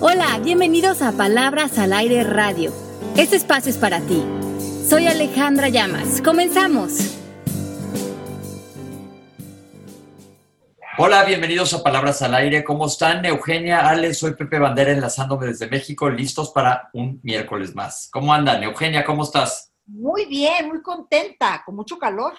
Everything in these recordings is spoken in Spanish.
Hola, bienvenidos a Palabras al Aire Radio. Este espacio es para ti. Soy Alejandra Llamas. Comenzamos. Hola, bienvenidos a Palabras al Aire. ¿Cómo están? Eugenia, Ale, soy Pepe Bandera enlazándome desde México, listos para un miércoles más. ¿Cómo andan? Eugenia, ¿cómo estás? Muy bien, muy contenta, con mucho calor.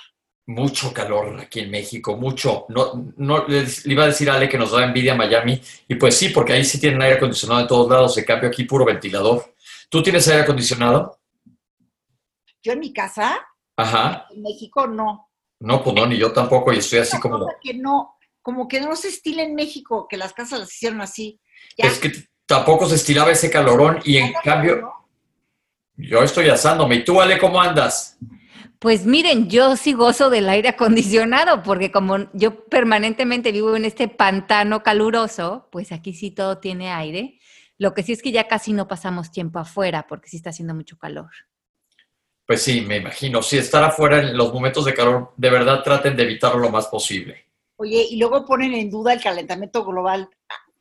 Mucho calor aquí en México, mucho. No, no le iba a decir a Ale que nos da envidia Miami, y pues sí, porque ahí sí tienen aire acondicionado de todos lados, se cambio aquí puro ventilador. ¿Tú tienes aire acondicionado? Yo en mi casa, Ajá. en México, no. No, pues no, ni yo tampoco, y estoy así como... que no, como que no se estila en México, que las casas las hicieron así. Ya. Es que tampoco se estiraba ese calorón, y en cambio, yo estoy asándome. ¿Y tú, Ale, cómo andas? Pues miren, yo sí gozo del aire acondicionado, porque como yo permanentemente vivo en este pantano caluroso, pues aquí sí todo tiene aire. Lo que sí es que ya casi no pasamos tiempo afuera, porque sí está haciendo mucho calor. Pues sí, me imagino. Si estar afuera en los momentos de calor, de verdad traten de evitarlo lo más posible. Oye, y luego ponen en duda el calentamiento global.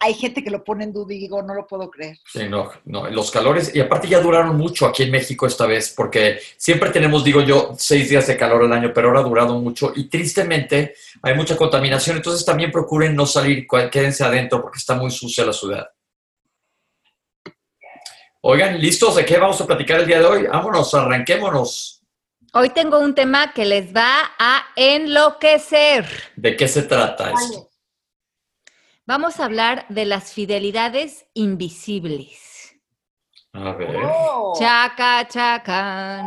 Hay gente que lo pone en duda y digo, no lo puedo creer. Sí, no, no, los calores, y aparte ya duraron mucho aquí en México esta vez, porque siempre tenemos, digo yo, seis días de calor al año, pero ahora ha durado mucho y tristemente hay mucha contaminación, entonces también procuren no salir, quédense adentro porque está muy sucia la ciudad. Oigan, ¿listos? ¿De qué vamos a platicar el día de hoy? Vámonos, arranquémonos. Hoy tengo un tema que les va a enloquecer. ¿De qué se trata esto? Vamos a hablar de las fidelidades invisibles. A ver, Oh. Chaca, chacan.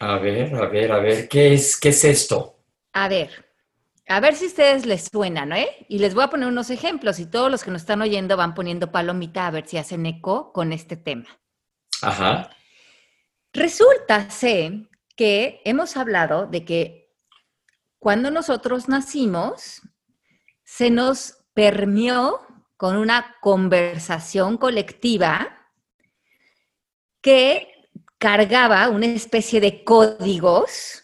a ver, a ver, a ver, ¿qué es, qué es esto? A ver, a ver si a ustedes les suenan, ¿eh? Y les voy a poner unos ejemplos y todos los que nos están oyendo van poniendo palomita a ver si hacen eco con este tema. Ajá, Resulta sé que hemos hablado de que cuando nosotros nacimos, se nos permeó con una conversación colectiva que cargaba una especie de códigos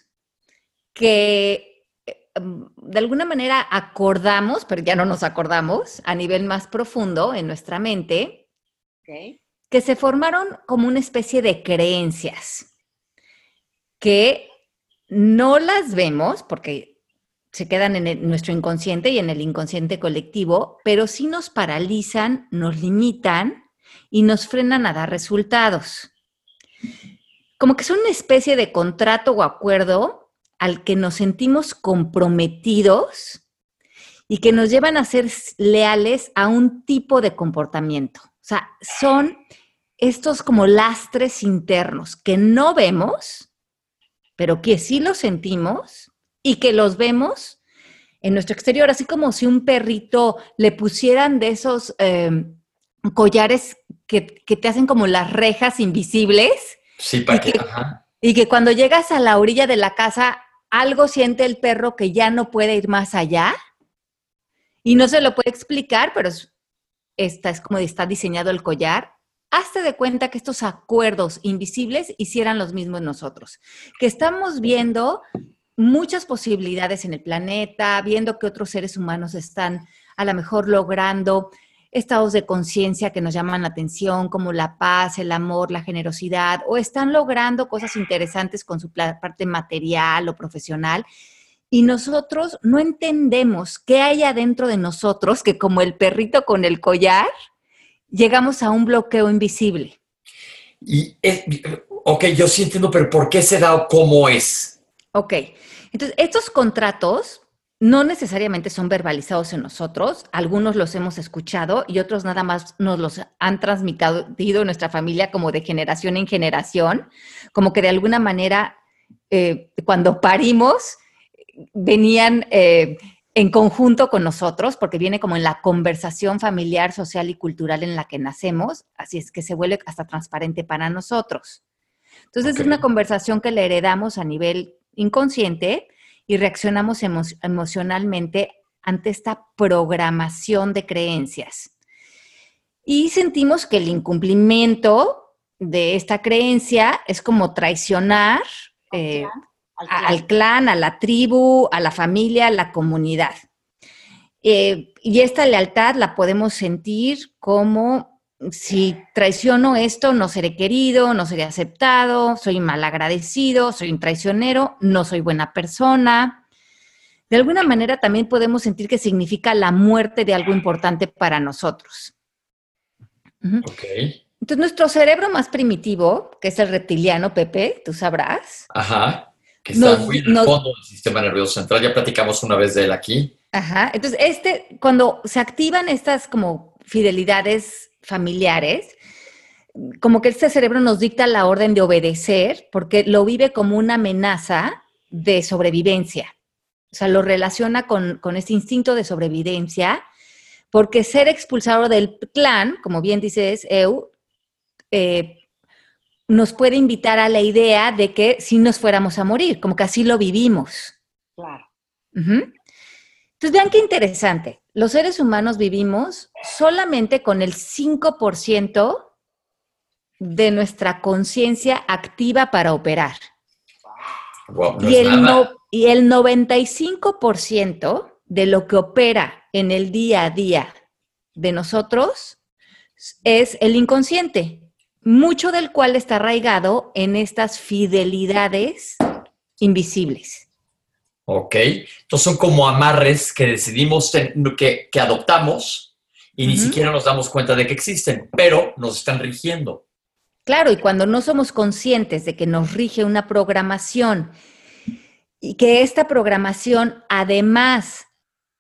que eh, de alguna manera acordamos, pero ya no nos acordamos a nivel más profundo en nuestra mente, que se formaron como una especie de creencias que no las vemos porque se quedan en nuestro inconsciente y en el inconsciente colectivo, pero sí nos paralizan, nos limitan y nos frenan a dar resultados. Como que son una especie de contrato o acuerdo al que nos sentimos comprometidos y que nos llevan a ser leales a un tipo de comportamiento. O sea, son estos como lastres internos que no vemos, pero que sí los sentimos y que los vemos en nuestro exterior, así como si un perrito le pusieran de esos eh, collares que, que te hacen como las rejas invisibles sí, para ¿Y que, ajá. y que cuando llegas a la orilla de la casa, algo siente el perro que ya no puede ir más allá y no se lo puede explicar, pero es, esta es como está diseñado el collar. Hazte de cuenta que estos acuerdos invisibles hicieran los mismos nosotros, que estamos viendo muchas posibilidades en el planeta, viendo que otros seres humanos están a lo mejor logrando estados de conciencia que nos llaman la atención, como la paz, el amor, la generosidad, o están logrando cosas interesantes con su parte material o profesional. Y nosotros no entendemos qué hay adentro de nosotros, que como el perrito con el collar, llegamos a un bloqueo invisible. Y, eh, ok, yo sí entiendo, pero ¿por qué se da cómo es? Ok, entonces estos contratos no necesariamente son verbalizados en nosotros, algunos los hemos escuchado y otros nada más nos los han transmitido en nuestra familia como de generación en generación, como que de alguna manera eh, cuando parimos venían eh, en conjunto con nosotros, porque viene como en la conversación familiar, social y cultural en la que nacemos, así es que se vuelve hasta transparente para nosotros. Entonces es una conversación que le heredamos a nivel inconsciente y reaccionamos emo- emocionalmente ante esta programación de creencias. Y sentimos que el incumplimiento de esta creencia es como traicionar eh, Al clan. al clan, a la tribu, a la familia, a la comunidad. Eh, y esta lealtad la podemos sentir como si traiciono esto, no seré querido, no seré aceptado, soy malagradecido, soy un traicionero, no soy buena persona. De alguna manera también podemos sentir que significa la muerte de algo importante para nosotros. Entonces, nuestro cerebro más primitivo, que es el reptiliano, Pepe, tú sabrás. Ajá. Que está muy en el fondo del sistema nervioso central. Ya platicamos una vez de él aquí. Ajá. Entonces, este, cuando se activan estas como fidelidades familiares, como que este cerebro nos dicta la orden de obedecer porque lo vive como una amenaza de sobrevivencia. O sea, lo relaciona con, con este instinto de sobrevivencia, porque ser expulsado del clan, como bien dices, Eu, eh, nos puede invitar a la idea de que si nos fuéramos a morir, como que así lo vivimos. Claro. Entonces, vean qué interesante. Los seres humanos vivimos solamente con el 5% de nuestra conciencia activa para operar. y, el y el 95% de lo que opera en el día a día de nosotros es el inconsciente mucho del cual está arraigado en estas fidelidades invisibles. Ok, entonces son como amarres que decidimos que, que adoptamos y ni siquiera nos damos cuenta de que existen, pero nos están rigiendo. Claro, y cuando no somos conscientes de que nos rige una programación y que esta programación además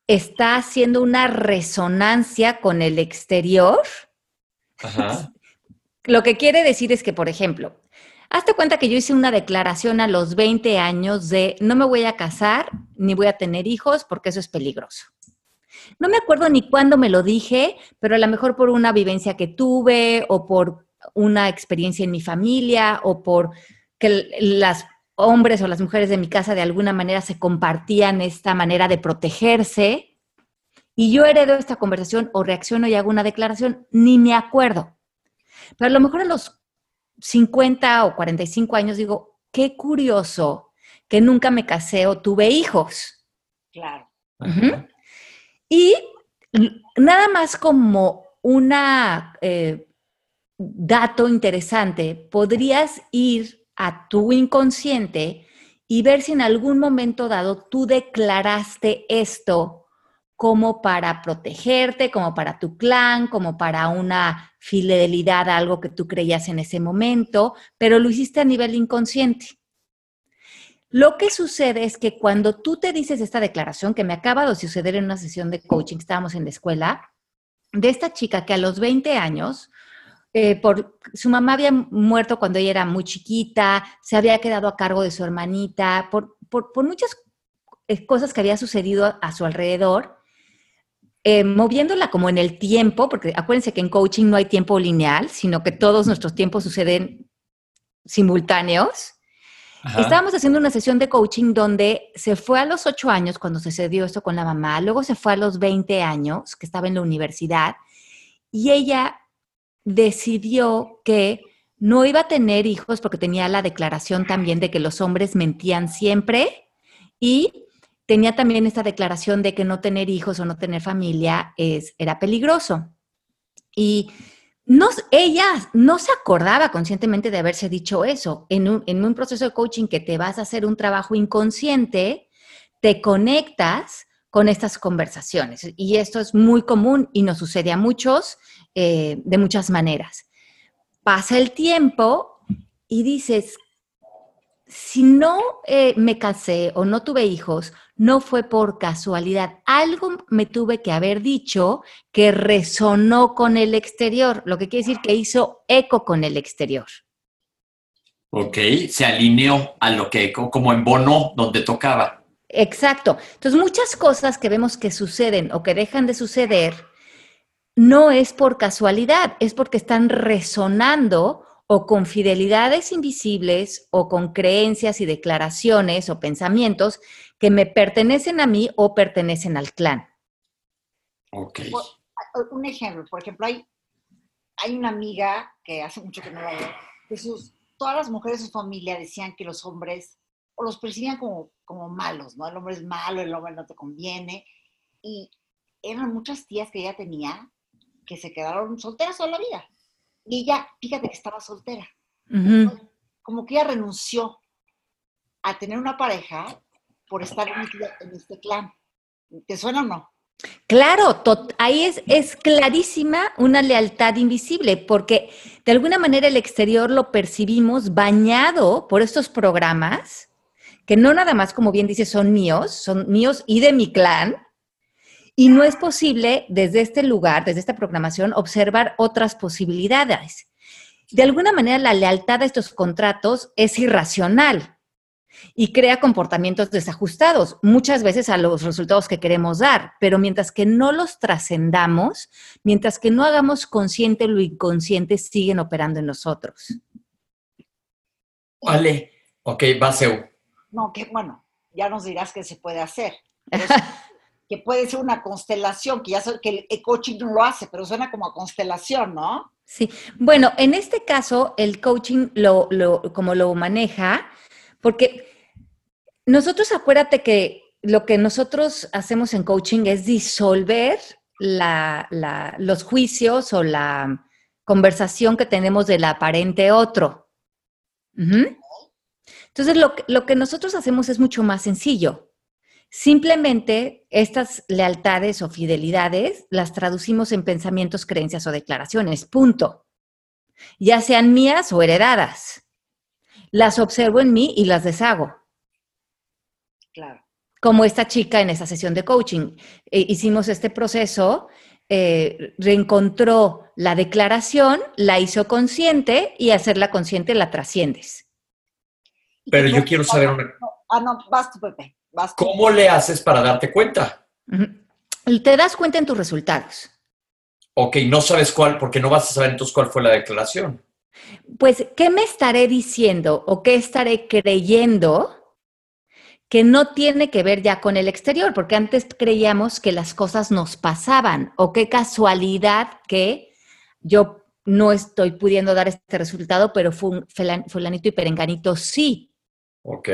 está haciendo una resonancia con el exterior, Ajá. Lo que quiere decir es que, por ejemplo, hazte cuenta que yo hice una declaración a los 20 años de no me voy a casar ni voy a tener hijos porque eso es peligroso. No me acuerdo ni cuándo me lo dije, pero a lo mejor por una vivencia que tuve o por una experiencia en mi familia o por que las hombres o las mujeres de mi casa de alguna manera se compartían esta manera de protegerse y yo heredo esta conversación o reacciono y hago una declaración, ni me acuerdo. Pero a lo mejor a los 50 o 45 años digo, qué curioso que nunca me casé o tuve hijos. Claro. Y nada más como un eh, dato interesante, podrías ir a tu inconsciente y ver si en algún momento dado tú declaraste esto como para protegerte, como para tu clan, como para una fidelidad a algo que tú creías en ese momento, pero lo hiciste a nivel inconsciente. Lo que sucede es que cuando tú te dices esta declaración, que me acaba de suceder en una sesión de coaching, estábamos en la escuela, de esta chica que a los 20 años, eh, por, su mamá había muerto cuando ella era muy chiquita, se había quedado a cargo de su hermanita, por, por muchas eh, cosas que había sucedido a su alrededor, eh, moviéndola como en el tiempo, porque acuérdense que en coaching no hay tiempo lineal, sino que todos nuestros tiempos suceden simultáneos. Estábamos haciendo una sesión de coaching donde se fue a los ocho años cuando sucedió esto con la mamá, luego se fue a los 20 años, que estaba en la universidad, y ella decidió que no iba a tener hijos porque tenía la declaración también de que los hombres mentían siempre y tenía también esta declaración de que no tener hijos o no tener familia es, era peligroso. Y no, ella no se acordaba conscientemente de haberse dicho eso. En un, en un proceso de coaching que te vas a hacer un trabajo inconsciente, te conectas con estas conversaciones. Y esto es muy común y nos sucede a muchos eh, de muchas maneras. Pasa el tiempo y dices, si no eh, me casé o no tuve hijos, no fue por casualidad. Algo me tuve que haber dicho que resonó con el exterior, lo que quiere decir que hizo eco con el exterior. Ok, se alineó a lo que, como en bono, donde tocaba. Exacto. Entonces, muchas cosas que vemos que suceden o que dejan de suceder, no es por casualidad, es porque están resonando o con fidelidades invisibles o con creencias y declaraciones o pensamientos que me pertenecen a mí o pertenecen al clan. Ok. Un ejemplo, por ejemplo, hay, hay una amiga que hace mucho que no la veo, que todas las mujeres de su familia decían que los hombres, o los percibían como, como malos, ¿no? El hombre es malo, el hombre no te conviene. Y eran muchas tías que ella tenía que se quedaron solteras toda la vida. Y ella, fíjate que estaba soltera. Como que ella renunció a tener una pareja por estar en este clan. ¿Te suena o no? Claro, ahí es, es clarísima una lealtad invisible, porque de alguna manera el exterior lo percibimos bañado por estos programas, que no nada más, como bien dice, son míos, son míos y de mi clan, y no es posible desde este lugar, desde esta programación, observar otras posibilidades. De alguna manera, la lealtad a estos contratos es irracional y crea comportamientos desajustados, muchas veces a los resultados que queremos dar, pero mientras que no los trascendamos, mientras que no hagamos consciente lo inconsciente, siguen operando en nosotros. Vale, ok, Baseu. No, que bueno, ya nos dirás qué se puede hacer. que puede ser una constelación, que ya sé que el coaching no lo hace, pero suena como a constelación, ¿no? Sí, bueno, en este caso el coaching lo, lo, como lo maneja, porque nosotros acuérdate que lo que nosotros hacemos en coaching es disolver los juicios o la conversación que tenemos del aparente otro. Entonces, lo, lo que nosotros hacemos es mucho más sencillo. Simplemente estas lealtades o fidelidades las traducimos en pensamientos, creencias o declaraciones, punto. Ya sean mías o heredadas las observo en mí y las deshago. Claro. Como esta chica en esa sesión de coaching. Eh, hicimos este proceso, eh, reencontró la declaración, la hizo consciente y hacerla consciente la trasciendes. Pero yo quiero saber una... Ah, no, vas tú, ¿Cómo le haces para darte cuenta? Te das cuenta en tus resultados. Ok, no sabes cuál, porque no vas a saber entonces cuál fue la declaración. Pues, ¿qué me estaré diciendo o qué estaré creyendo que no tiene que ver ya con el exterior? Porque antes creíamos que las cosas nos pasaban o qué casualidad que yo no estoy pudiendo dar este resultado, pero fulanito y perenganito sí. Ok.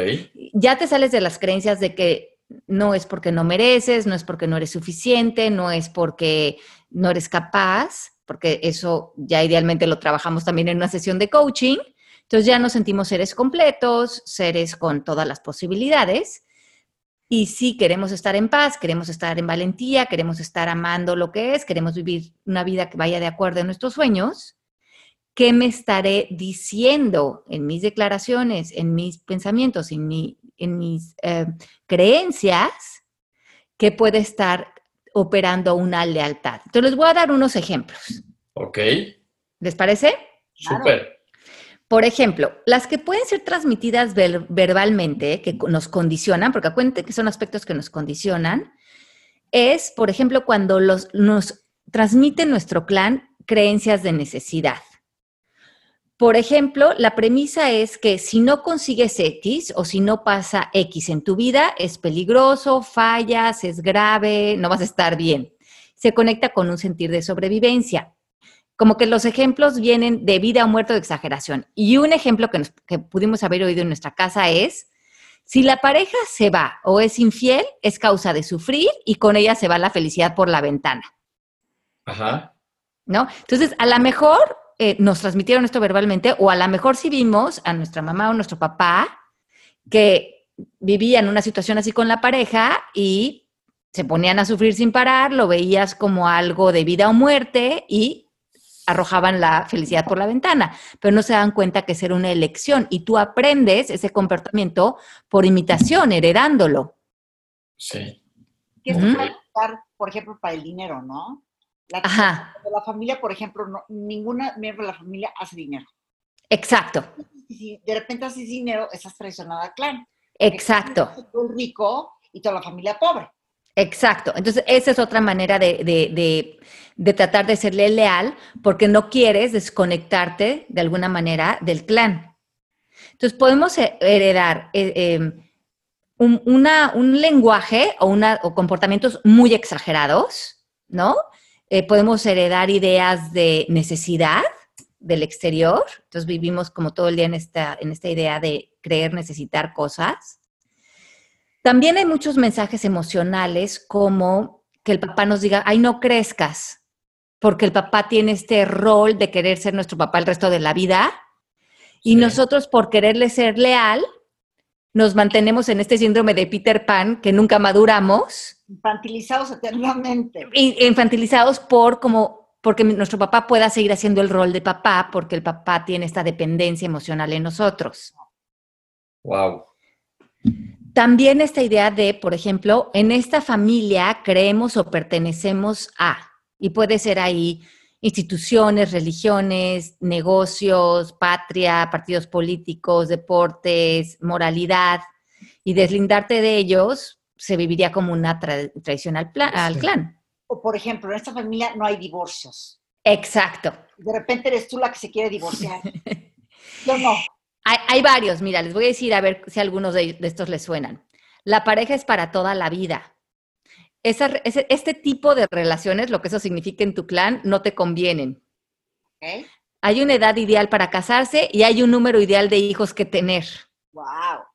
Ya te sales de las creencias de que no es porque no mereces, no es porque no eres suficiente, no es porque no eres capaz, porque eso ya idealmente lo trabajamos también en una sesión de coaching. Entonces ya nos sentimos seres completos, seres con todas las posibilidades. Y si queremos estar en paz, queremos estar en valentía, queremos estar amando lo que es, queremos vivir una vida que vaya de acuerdo a nuestros sueños. ¿Qué me estaré diciendo en mis declaraciones, en mis pensamientos, en, en mis eh, creencias que puede estar operando una lealtad. Entonces les voy a dar unos ejemplos. Ok. ¿Les parece? Súper. Por ejemplo, las que pueden ser transmitidas verbalmente, que nos condicionan, porque acuérdense que son aspectos que nos condicionan, es, por ejemplo, cuando los, nos transmite nuestro clan creencias de necesidad. Por ejemplo, la premisa es que si no consigues X o si no pasa X en tu vida, es peligroso, fallas, es grave, no vas a estar bien. Se conecta con un sentir de sobrevivencia. Como que los ejemplos vienen de vida o muerte o de exageración. Y un ejemplo que, que pudimos haber oído en nuestra casa es, si la pareja se va o es infiel, es causa de sufrir y con ella se va la felicidad por la ventana. Ajá. ¿No? Entonces, a lo mejor eh, nos transmitieron esto verbalmente, o a lo mejor si vimos a nuestra mamá o nuestro papá que vivían una situación así con la pareja y se ponían a sufrir sin parar, lo veías como algo de vida o muerte y arrojaban la felicidad por la ventana, pero no se dan cuenta que es era una elección y tú aprendes ese comportamiento por imitación, heredándolo. Sí. Que puede por ejemplo, para el dinero, ¿no? La, Ajá. De la familia, por ejemplo, no, ninguna miembro de la familia hace dinero. Exacto. si de repente haces dinero, estás traicionada al clan. Exacto. El rico y toda la familia pobre. Exacto. Entonces, esa es otra manera de, tratar de serle leal porque no quieres desconectarte de alguna manera del clan. Entonces, podemos heredar eh, em, un, un, lenguaje o, una, o comportamientos muy exagerados, ¿no? Eh, podemos heredar ideas de necesidad del exterior, entonces vivimos como todo el día en esta, en esta idea de creer necesitar cosas. También hay muchos mensajes emocionales como que el papá nos diga, ay, no crezcas, porque el papá tiene este rol de querer ser nuestro papá el resto de la vida. Y nosotros, por quererle ser leal, nos mantenemos en este síndrome de Peter Pan que nunca maduramos. Infantilizados eternamente. Infantilizados por como porque nuestro papá pueda seguir haciendo el rol de papá, porque el papá tiene esta dependencia emocional en nosotros. Wow. También esta idea de, por ejemplo, en esta familia creemos o pertenecemos a, y puede ser ahí instituciones, religiones, negocios, patria, partidos políticos, deportes, moralidad, y deslindarte de ellos se viviría como una traición al, al clan. O por ejemplo, en esta familia no hay divorcios. Exacto. De repente eres tú la que se quiere divorciar. Yo no. Hay, varios, mira, les voy a decir a ver si algunos de, estos les suenan. La pareja es para toda la vida. este tipo de relaciones, lo que eso significa en tu clan, no te convienen. Hay una edad ideal para casarse y hay un número ideal de hijos que tener. Wow.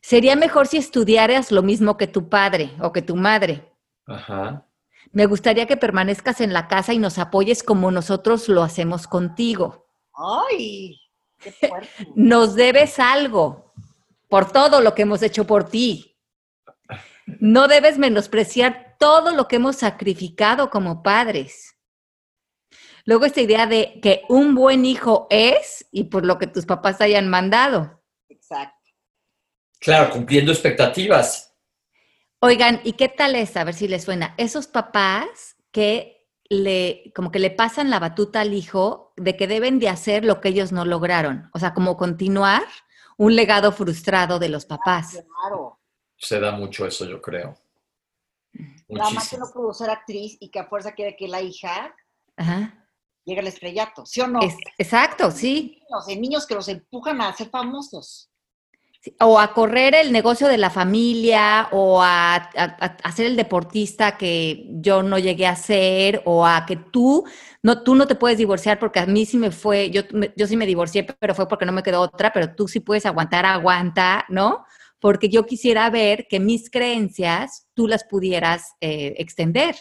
Sería mejor si estudiaras lo mismo que tu padre o que tu madre. Ajá. Me gustaría que permanezcas en la casa y nos apoyes como nosotros lo hacemos contigo. ¡Ay! Nos debes algo por todo lo que hemos hecho por ti. No debes menospreciar todo lo que hemos sacrificado como padres. Luego esta idea de que un buen hijo es y por lo que tus papás hayan mandado. Exacto. Claro, cumpliendo expectativas. Oigan, ¿y qué tal es? A ver si les suena. Esos papás que le, como que le pasan la batuta al hijo de que deben de hacer lo que ellos no lograron. O sea, como continuar un legado frustrado de los papás. Claro. Se da mucho eso, yo creo. Nada más que no pudo ser actriz y que a fuerza quiere que la hija llegue al estrellato, ¿sí o no? exacto, sí. Hay niños que los empujan a ser famosos o a correr el negocio de la familia, o a, ser el deportista que yo no llegué a ser, o a que tú no, tú no te puedes divorciar porque a mí sí me fue, yo, yo sí me divorcié, pero fue porque no me quedó otra, pero tú sí puedes aguantar, aguanta, ¿no? Porque yo quisiera ver que mis creencias tú las pudieras eh, extender.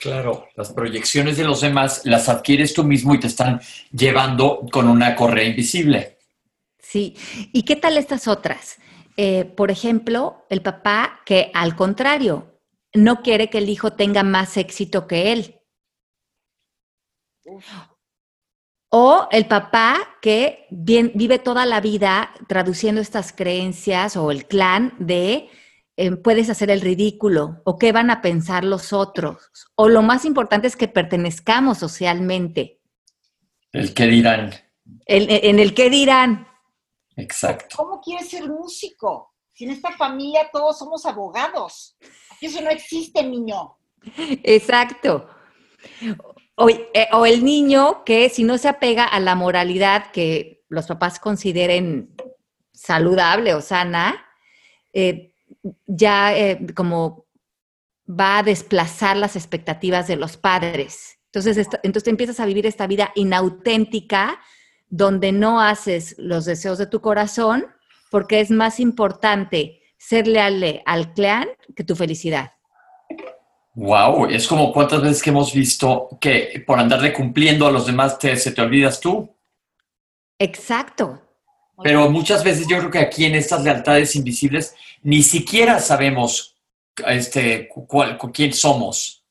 Claro, las proyecciones de los demás las adquieres tú mismo y te están llevando con una correa invisible. Sí, ¿y qué tal estas otras? Eh, por ejemplo, el papá que al contrario, no quiere que el hijo tenga más éxito que él. O el papá que vive toda la vida traduciendo estas creencias o el clan de eh, puedes hacer el ridículo o qué van a pensar los otros. O lo más importante es que pertenezcamos socialmente. El qué dirán. en el qué dirán. Exacto. ¿Cómo quieres ser músico? Si en esta familia todos somos abogados. eso no existe, niño. Exacto. Eh, o, el niño que si no se apega a la moralidad que los papás consideren saludable o sana, eh, ya eh, como va a desplazar las expectativas de los padres. Entonces, entonces empiezas a vivir esta vida inauténtica donde no haces los deseos de tu corazón, porque es más importante ser leal al clan que tu felicidad. Wow, es como cuántas veces que hemos visto que por andarle cumpliendo a los demás te, se te olvidas tú. Exacto. Pero muchas veces yo creo que aquí en estas lealtades invisibles ni siquiera sabemos este, cuál, quién somos.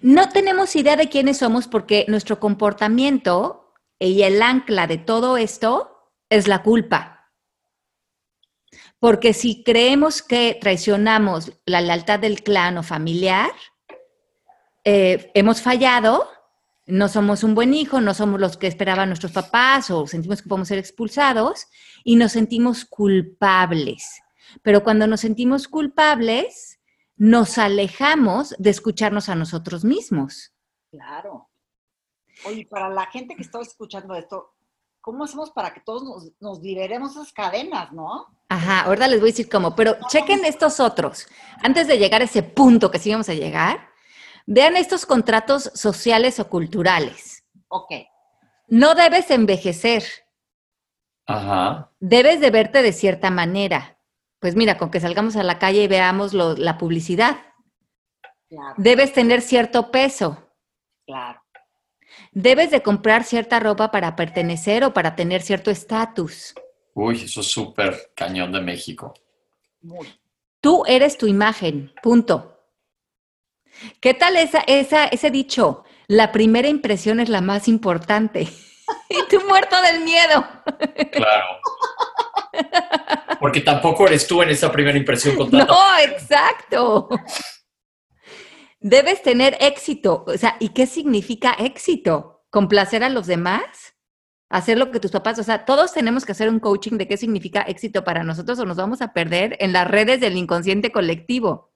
No tenemos idea de quiénes somos porque nuestro comportamiento y el ancla de todo esto es la culpa. Porque si creemos que traicionamos la lealtad del clan o familiar, eh, hemos fallado, no somos un buen hijo, no somos los que esperaban nuestros papás o sentimos que podemos ser expulsados y nos sentimos culpables. Pero cuando nos sentimos culpables, nos alejamos de escucharnos a nosotros mismos. Claro. Oye, para la gente que está escuchando esto, ¿cómo hacemos para que todos nos, nos liberemos esas cadenas, no? Ajá, ahora les voy a decir cómo, pero chequen estos otros. Antes de llegar a ese punto que sí vamos a llegar, vean estos contratos sociales o culturales. Ok. No debes envejecer. Ajá. Debes de verte de cierta manera. Pues mira, con que salgamos a la calle y veamos la publicidad. Debes tener cierto peso. Claro. Debes de comprar cierta ropa para pertenecer o para tener cierto estatus. Uy, eso es súper cañón de México. Tú eres tu imagen, punto. ¿Qué tal esa, esa, ese dicho? La primera impresión es la más importante. y tú muerto del miedo. Claro. Porque tampoco eres tú en esa primera impresión con No, exacto. Debes tener éxito. O sea, ¿y qué significa éxito? ¿Complacer a los demás? ¿Hacer lo que tus papás? O sea, todos tenemos que hacer un coaching de qué significa éxito para nosotros o nos vamos a perder en las redes del inconsciente colectivo.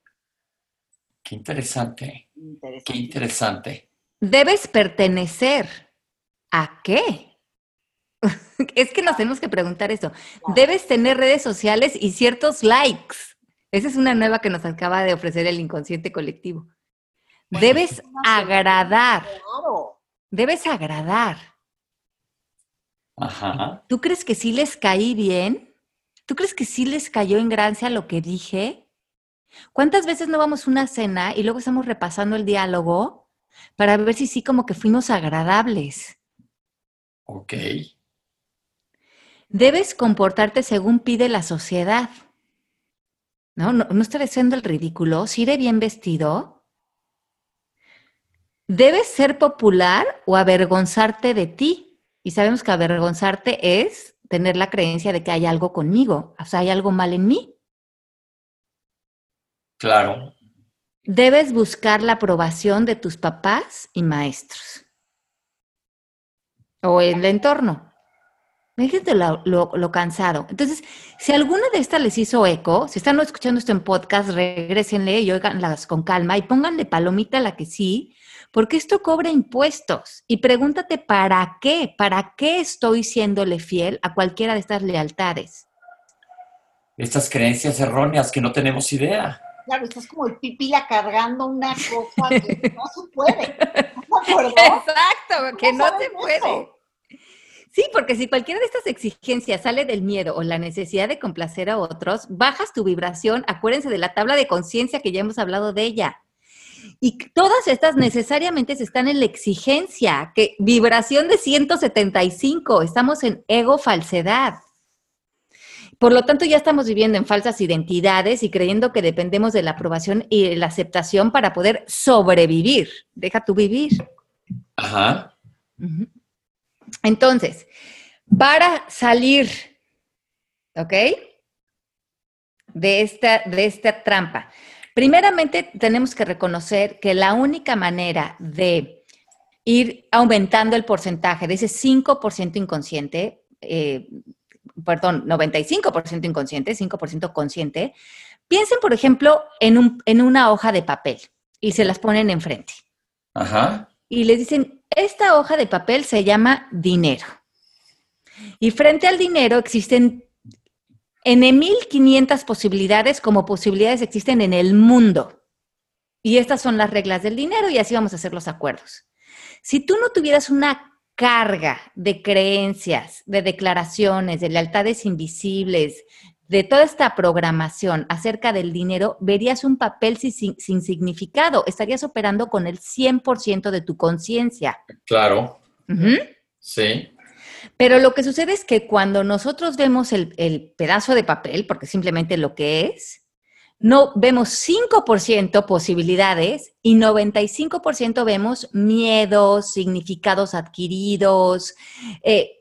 Qué interesante. Qué interesante. Debes pertenecer. ¿A qué? es que nos tenemos que preguntar eso. Debes tener redes sociales y ciertos likes. Esa es una nueva que nos acaba de ofrecer el inconsciente colectivo. Debes agradar. Debes agradar. Ajá. ¿Tú crees que sí les caí bien? ¿Tú crees que sí les cayó en gracia lo que dije? ¿Cuántas veces no vamos a una cena y luego estamos repasando el diálogo para ver si sí como que fuimos agradables? Ok. Debes comportarte según pide la sociedad. No, no, no estaré haciendo el ridículo. Si iré bien vestido. Debes ser popular o avergonzarte de ti. Y sabemos que avergonzarte es tener la creencia de que hay algo conmigo, o sea, hay algo mal en mí. Claro. Debes buscar la aprobación de tus papás y maestros. O el entorno. Fíjense lo, lo, cansado. Entonces, si alguna de estas les hizo eco, si están escuchando esto en podcast, regresenle y oiganlas con calma y pónganle palomita a la que sí, porque esto cobra impuestos. Y pregúntate, ¿para qué? ¿Para qué estoy siéndole fiel a cualquiera de estas lealtades? Estas creencias erróneas que no tenemos idea. Claro, estás como el pipila cargando una cosa que no se puede. Exacto, que no se puede. Sí, porque si cualquiera de estas exigencias sale del miedo o la necesidad de complacer a otros, bajas tu vibración. Acuérdense de la tabla de conciencia que ya hemos hablado de ella. Y todas estas necesariamente están en la exigencia, que vibración de 175, estamos en ego falsedad. Por lo tanto, ya estamos viviendo en falsas identidades y creyendo que dependemos de la aprobación y la aceptación para poder sobrevivir. Deja tu vivir. Ajá. Entonces, para salir, ¿ok? De esta, de esta trampa. Primeramente, tenemos que reconocer que la única manera de ir aumentando el porcentaje de ese 5% inconsciente, eh, perdón, 95% inconsciente, 5% consciente, piensen, por ejemplo, en, un, en una hoja de papel y se las ponen enfrente. Ajá. Y les dicen, esta hoja de papel se llama dinero. Y frente al dinero existen N 1500 posibilidades como posibilidades existen en el mundo. Y estas son las reglas del dinero y así vamos a hacer los acuerdos. Si tú no tuvieras una carga de creencias, de declaraciones, de lealtades invisibles, de toda esta programación acerca del dinero, verías un papel sin, significado. Estarías operando con el 100% de tu conciencia. Claro. Sí. Pero lo que sucede es que cuando nosotros vemos el, pedazo de papel, porque simplemente lo que es, no vemos 5% posibilidades y 95% vemos miedos, significados adquiridos, eh,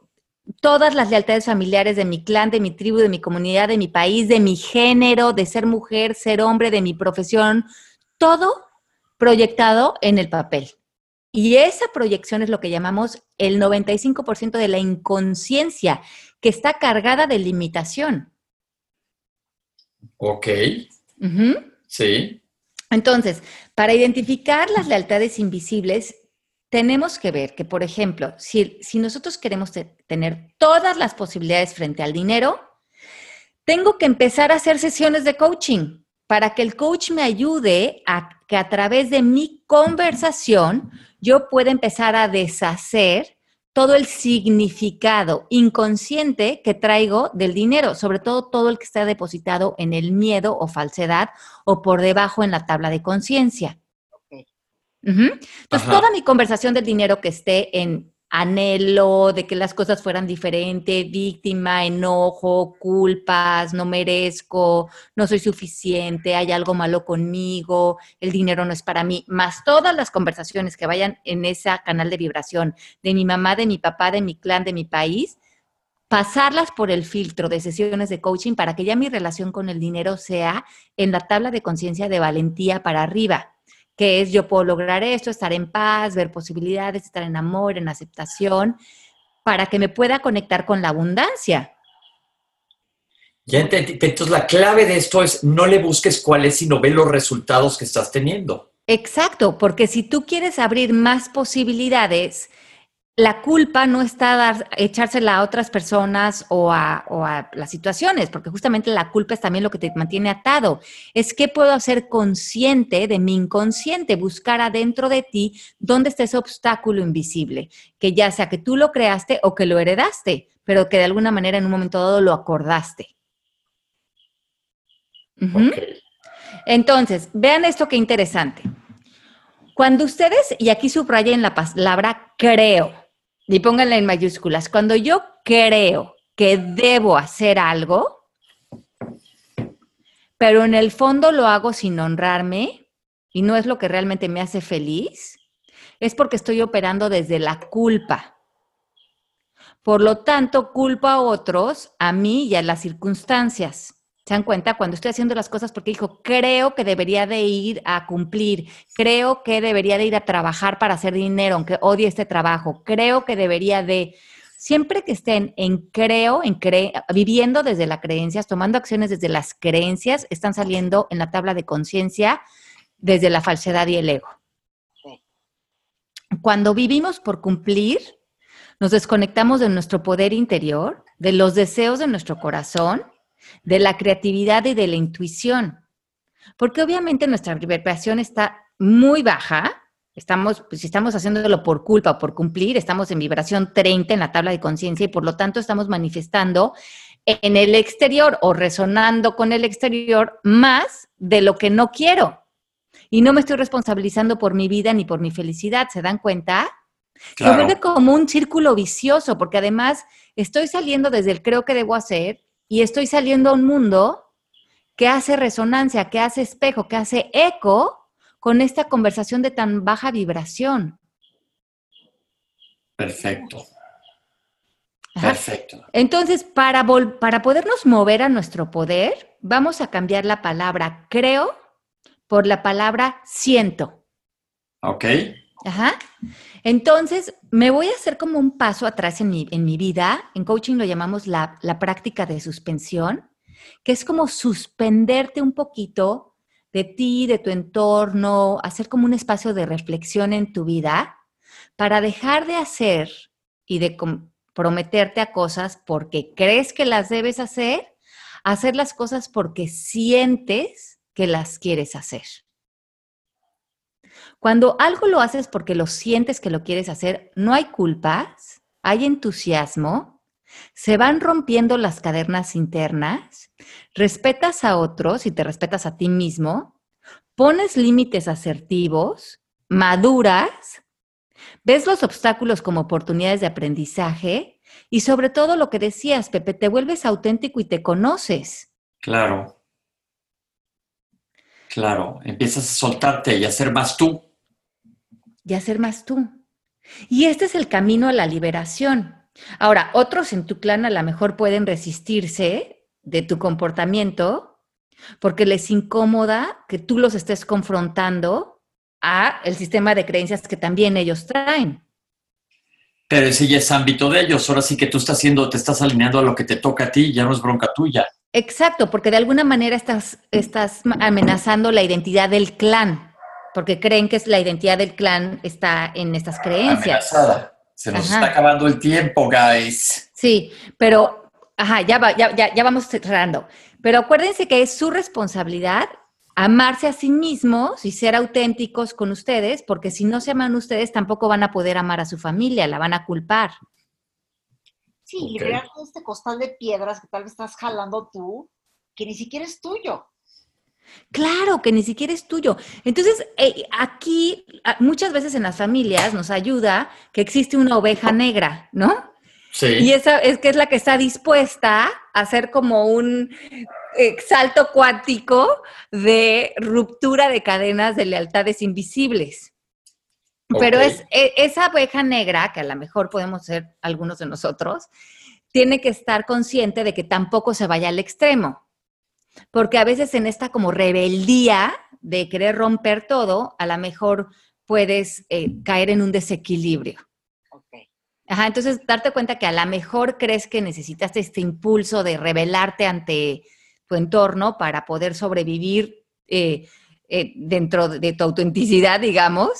todas las lealtades familiares de mi clan, de mi tribu, de mi comunidad, de mi país, de mi género, de ser mujer, ser hombre, de mi profesión, todo proyectado en el papel. Y esa proyección es lo que llamamos el 95% de la inconsciencia, que está cargada de limitación. Ok. Sí. Entonces, para identificar las lealtades invisibles, tenemos que ver que, por ejemplo, si, nosotros queremos tener todas las posibilidades frente al dinero, tengo que empezar a hacer sesiones de coaching para que el coach me ayude a que a través de mi conversación yo pueda empezar a deshacer todo el significado inconsciente que traigo del dinero, sobre todo todo el que está depositado en el miedo o falsedad o por debajo en la tabla de conciencia. Entonces, toda mi conversación del dinero que esté en anhelo de que las cosas fueran diferentes, víctima, enojo, culpas, no merezco, no soy suficiente, hay algo malo conmigo, el dinero no es para mí, más todas las conversaciones que vayan en ese canal de vibración de mi mamá, de mi papá, de mi clan, de mi país, pasarlas por el filtro de sesiones de coaching para que ya mi relación con el dinero sea en la tabla de conciencia de valentía para arriba que es yo puedo lograr esto, estar en paz, ver posibilidades, estar en amor, en aceptación, para que me pueda conectar con la abundancia. Ya entendí. Entonces la clave de esto es no le busques cuál es, sino ve los resultados que estás teniendo. Exacto, porque si tú quieres abrir más posibilidades, la culpa no está dar, echársela a otras personas o a, las situaciones, porque justamente la culpa es también lo que te mantiene atado. Es que puedo hacer consciente de mi inconsciente, buscar adentro de ti dónde está ese obstáculo invisible, que ya sea que tú lo creaste o que lo heredaste, pero que de alguna manera en un momento dado lo acordaste. Entonces, vean esto qué interesante. Cuando ustedes, y aquí subrayen la palabra creo, y pónganla en mayúsculas, cuando yo creo que debo hacer algo, pero en el fondo lo hago sin honrarme y no es lo que realmente me hace feliz, es porque estoy operando desde la culpa. Por lo tanto, culpo a otros, a mí y a las circunstancias. ¿Se dan cuenta? Cuando estoy haciendo las cosas porque dijo, creo que debería de ir a cumplir, creo que debería de ir a trabajar para hacer dinero, aunque odie este trabajo, creo que debería de... Siempre que estén en creo, en cre viviendo desde las creencias, tomando acciones desde las creencias, están saliendo en la tabla de conciencia desde la falsedad y el ego. Cuando vivimos por cumplir, nos desconectamos de nuestro poder interior, de los deseos de nuestro corazón de la creatividad y de la intuición. Porque obviamente nuestra vibración está muy baja. Estamos, pues, si estamos haciéndolo por culpa o por cumplir, estamos en vibración 30 en la tabla de conciencia y por lo tanto estamos manifestando en el exterior o resonando con el exterior más de lo que no quiero. Y no me estoy responsabilizando por mi vida ni por mi felicidad, ¿se dan cuenta? Se vuelve como un círculo vicioso, porque además estoy saliendo desde el creo que debo hacer y estoy saliendo a un mundo que hace resonancia, que hace espejo, que hace eco con esta conversación de tan baja vibración. Perfecto. Perfecto. Entonces, para, para podernos mover a nuestro poder, vamos a cambiar la palabra creo por la palabra siento. Ok. Ajá. Entonces, me voy a hacer como un paso atrás en mi, en mi vida. En coaching lo llamamos la, la práctica de suspensión, que es como suspenderte un poquito de ti, de tu entorno, hacer como un espacio de reflexión en tu vida para dejar de hacer y de comprometerte a cosas porque crees que las debes hacer, hacer las cosas porque sientes que las quieres hacer. Cuando algo lo haces porque lo sientes que lo quieres hacer, no hay culpas, hay entusiasmo, se van rompiendo las cadenas internas, respetas a otros y te respetas a ti mismo, pones límites asertivos, maduras, ves los obstáculos como oportunidades de aprendizaje y sobre todo lo que decías, Pepe, te vuelves auténtico y te conoces. Claro. Claro, empiezas a soltarte y a ser más tú. Y a ser más tú. Y este es el camino a la liberación. Ahora, otros en tu clan a lo mejor pueden resistirse de tu comportamiento porque les incomoda que tú los estés confrontando a el sistema de creencias que también ellos traen. Pero ese ya es ámbito de ellos. Ahora sí que tú estás haciendo, te estás alineando a lo que te toca a ti, ya no es bronca tuya. Exacto, porque de alguna manera estás, estás amenazando la identidad del clan, porque creen que la identidad del clan está en estas creencias. Amenazada. Se nos está acabando el tiempo, guys. Sí, pero, ajá, ya, va, ya, ya, ya vamos cerrando. Pero acuérdense que es su responsabilidad amarse a sí mismos y ser auténticos con ustedes, porque si no se aman ustedes, tampoco van a poder amar a su familia, la van a culpar. Sí, y liberar todo este costal de piedras que tal vez estás jalando tú, que ni siquiera es tuyo. Claro, que ni siquiera es tuyo. Entonces, eh, aquí muchas veces en las familias nos ayuda que existe una oveja negra, ¿no? Sí. Y esa es que es la que está dispuesta a hacer como un eh, salto cuántico de ruptura de cadenas de lealtades invisibles. Pero es e, esa oveja negra, que a lo mejor podemos ser algunos de nosotros, tiene que estar consciente de que tampoco se vaya al extremo. Porque a veces en esta como rebeldía de querer romper todo, a lo mejor puedes eh, caer en un desequilibrio. Ajá, entonces darte cuenta que a lo mejor crees que necesitas este impulso de rebelarte ante tu entorno para poder sobrevivir eh, eh, dentro de tu autenticidad, digamos,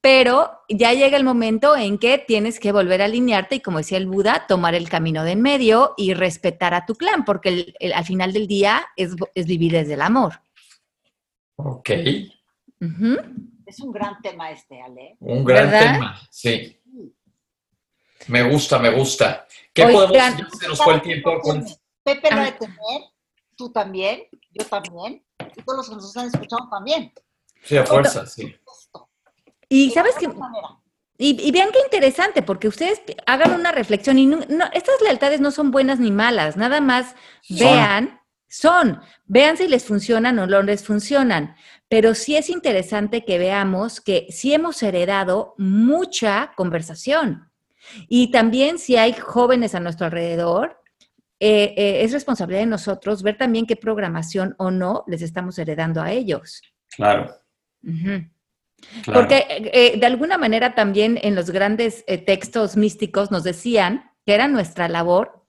pero ya llega el momento en que tienes que volver a alinearte y, como decía el Buda, tomar el camino de en medio y respetar a tu clan, porque al final del día es, vivir desde el amor. Ok. Es un gran tema este, Ale. Un gran tema, sí. Me gusta, me gusta. ¿Qué podemos hacer? Se nos fue el tiempo. Pepe lo ah. de tener, tú también, yo también, y todos los que nos están escuchando también. Sí, a fuerza, sí. Y sabes que... Y, vean qué interesante, porque ustedes hagan una reflexión y estas lealtades no son buenas ni malas, nada más vean, son, vean si les funcionan o no les funcionan. Pero sí es interesante que veamos que sí hemos heredado mucha conversación. Y también si hay jóvenes a nuestro alrededor, eh, eh, es responsabilidad de nosotros ver también qué programación o no les estamos heredando a ellos. Claro. Porque eh, eh, de alguna manera también en los grandes eh, textos místicos nos decían que era nuestra labor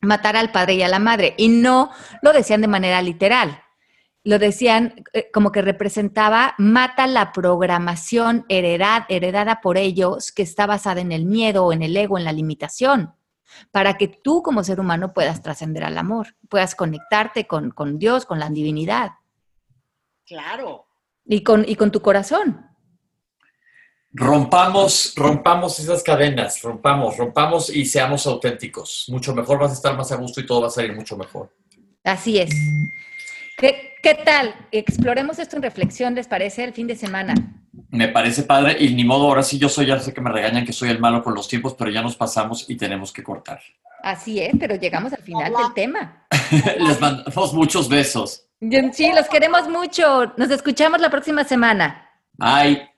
matar al padre y a la madre. Y no lo decían de manera literal. Lo decían como que representaba mata la programación heredada por ellos que está basada en el miedo, en el ego, en la limitación, para que tú como ser humano puedas trascender al amor, puedas conectarte con, con Dios, con la divinidad. Claro. Y con, y con tu corazón rompamos, rompamos esas cadenas, rompamos, rompamos y seamos auténticos. Mucho mejor, vas a estar más a gusto y todo va a salir mucho mejor. Así es. ¿Qué, qué tal? Exploremos esto en reflexión, ¿les parece? El fin de semana. Me parece padre y ni modo, ahora sí yo soy, ya sé que me regañan que soy el malo con los tiempos, pero ya nos pasamos y tenemos que cortar. Así es, pero llegamos al final del tema. Les mandamos muchos besos. Sí, los queremos mucho. Nos escuchamos la próxima semana. Bye.